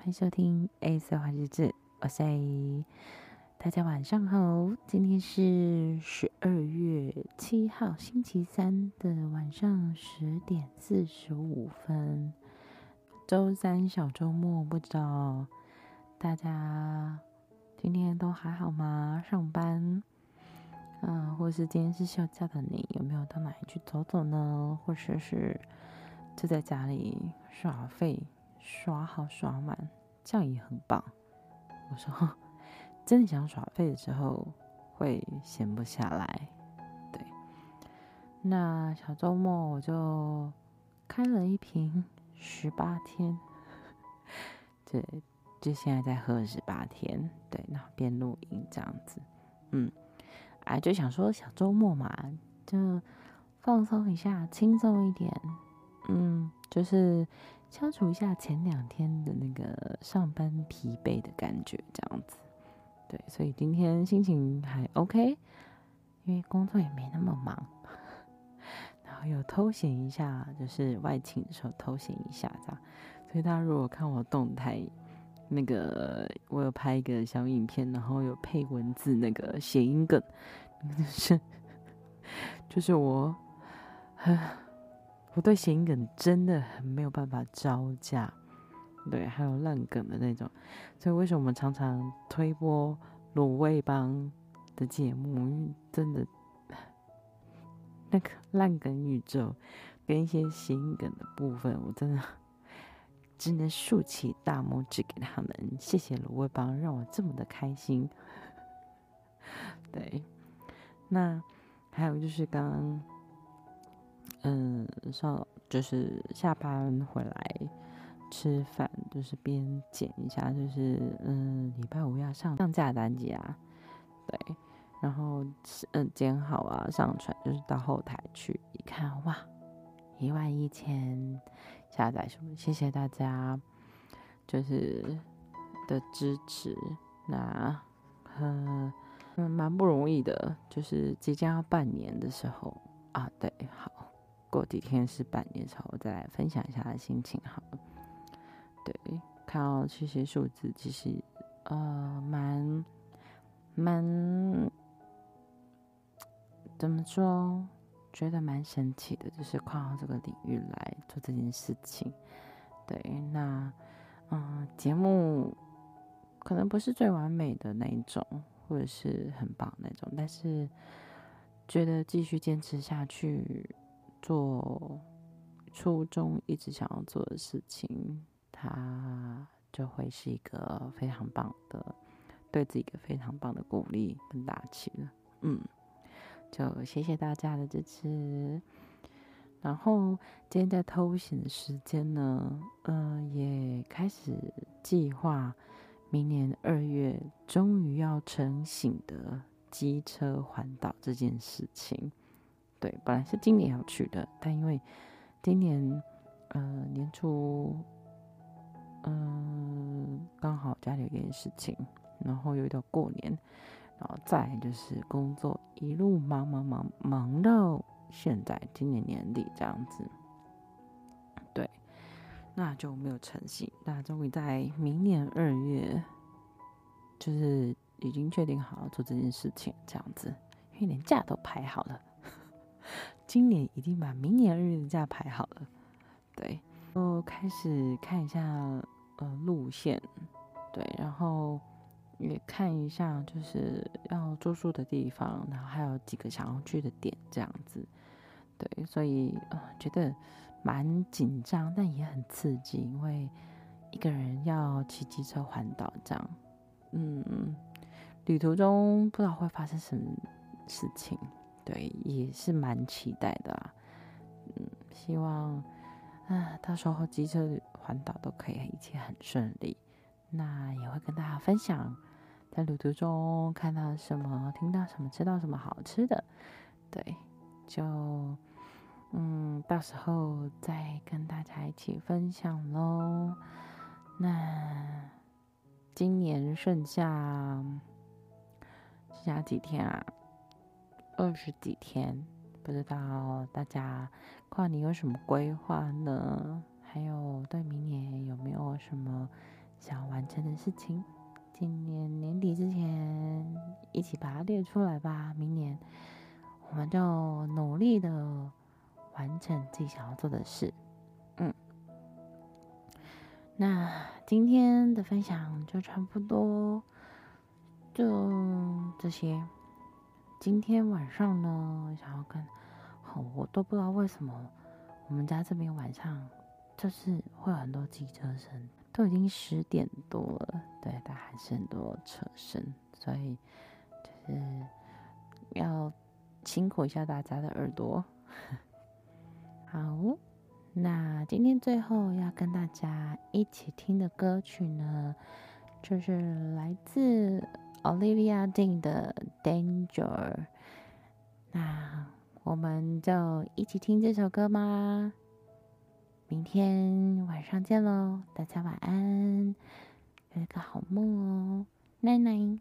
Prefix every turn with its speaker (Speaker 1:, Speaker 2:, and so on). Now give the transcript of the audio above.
Speaker 1: 欢迎收听 A 色话日志，我是 A，大家晚上好，今天是十二月七号星期三的晚上十点四十五分，周三小周末，不知道大家今天都还好吗？上班，嗯、或是今天是休假的你，有没有到哪里去走走呢？或者是就在家里耍废？耍好耍满，这样也很棒。我说，真的想耍废的时候，会闲不下来。对，那小周末我就开了一瓶十八天，对，就现在在喝十八天。对，那边录音这样子，嗯，哎，就想说小周末嘛，就放松一下，轻松一点，嗯，就是。消除一下前两天的那个上班疲惫的感觉，这样子，对，所以今天心情还 OK，因为工作也没那么忙，然后有偷闲一下，就是外勤的时候偷闲一下这样。所以大家如果看我动态，那个我有拍一个小影片，然后有配文字，那个谐音梗，是就是我。我对谐音梗真的很没有办法招架，对，还有烂梗的那种，所以为什么我们常常推播卤味帮的节目？因为真的那个烂梗宇宙跟一些谐音梗的部分，我真的只能竖起大拇指给他们，谢谢卤味帮让我这么的开心。对，那还有就是刚刚。嗯，上就是下班回来吃饭，就是边剪一下，就是嗯，礼拜五要上上架单集啊，对，然后嗯剪好啊，上传就是到后台去一看，哇，一万一千下载什么？谢谢大家，就是的支持，那嗯嗯蛮不容易的，就是即将要半年的时候啊，对，好。过几天是半年之后，我再来分享一下的心情好了。对，看到这些数字，其实呃，蛮蛮怎么说，觉得蛮神奇的，就是跨到这个领域来做这件事情。对，那嗯，节目可能不是最完美的那一种，或者是很棒那种，但是觉得继续坚持下去。做初衷一直想要做的事情，它就会是一个非常棒的，对自己一个非常棒的鼓励跟打气了。嗯，就谢谢大家的支持。然后今天在偷闲的时间呢，嗯、也开始计划明年二月终于要成型的机车环岛这件事情。对，本来是今年要去的，但因为今年，呃，年初，嗯、刚好家里有一件事情，然后又到过年，然后再就是工作一路忙忙忙忙到现在，今年年底这样子，对，那就没有成型。那终于在明年二月，就是已经确定好要做这件事情，这样子，因为连假都排好了。今年已经把明年二月的假排好了，对，我开始看一下呃路线，对，然后也看一下就是要住宿的地方，然后还有几个想要去的点这样子，对，所以呃觉得蛮紧张，但也很刺激，因为一个人要骑机车环岛这样，嗯，旅途中不知道会发生什么事情。对，也是蛮期待的啦，嗯，希望啊，到时候机车环岛都可以一切很顺利。那也会跟大家分享在旅途中看到什么、听到什么、吃到什么好吃的。对，就嗯，到时候再跟大家一起分享喽。那今年剩下剩下几天啊？二十几天，不知道大家跨年有什么规划呢？还有对明年有没有什么想要完成的事情，今年年底之前一起把它列出来吧。明年我们就努力的完成自己想要做的事。嗯，那今天的分享就差不多，就这些。今天晚上呢，想要跟，好，我都不知道为什么我们家这边晚上就是会有很多机车声。都已经十点多了，对，但还是很多车声，所以就是要辛苦一下大家的耳朵。好，那今天最后要跟大家一起听的歌曲呢，就是来自 Olivia Dean 的《Danger》。那我们就一起听这首歌吗？明天晚上见喽，大家晚安，有一个好梦哦，奈奈。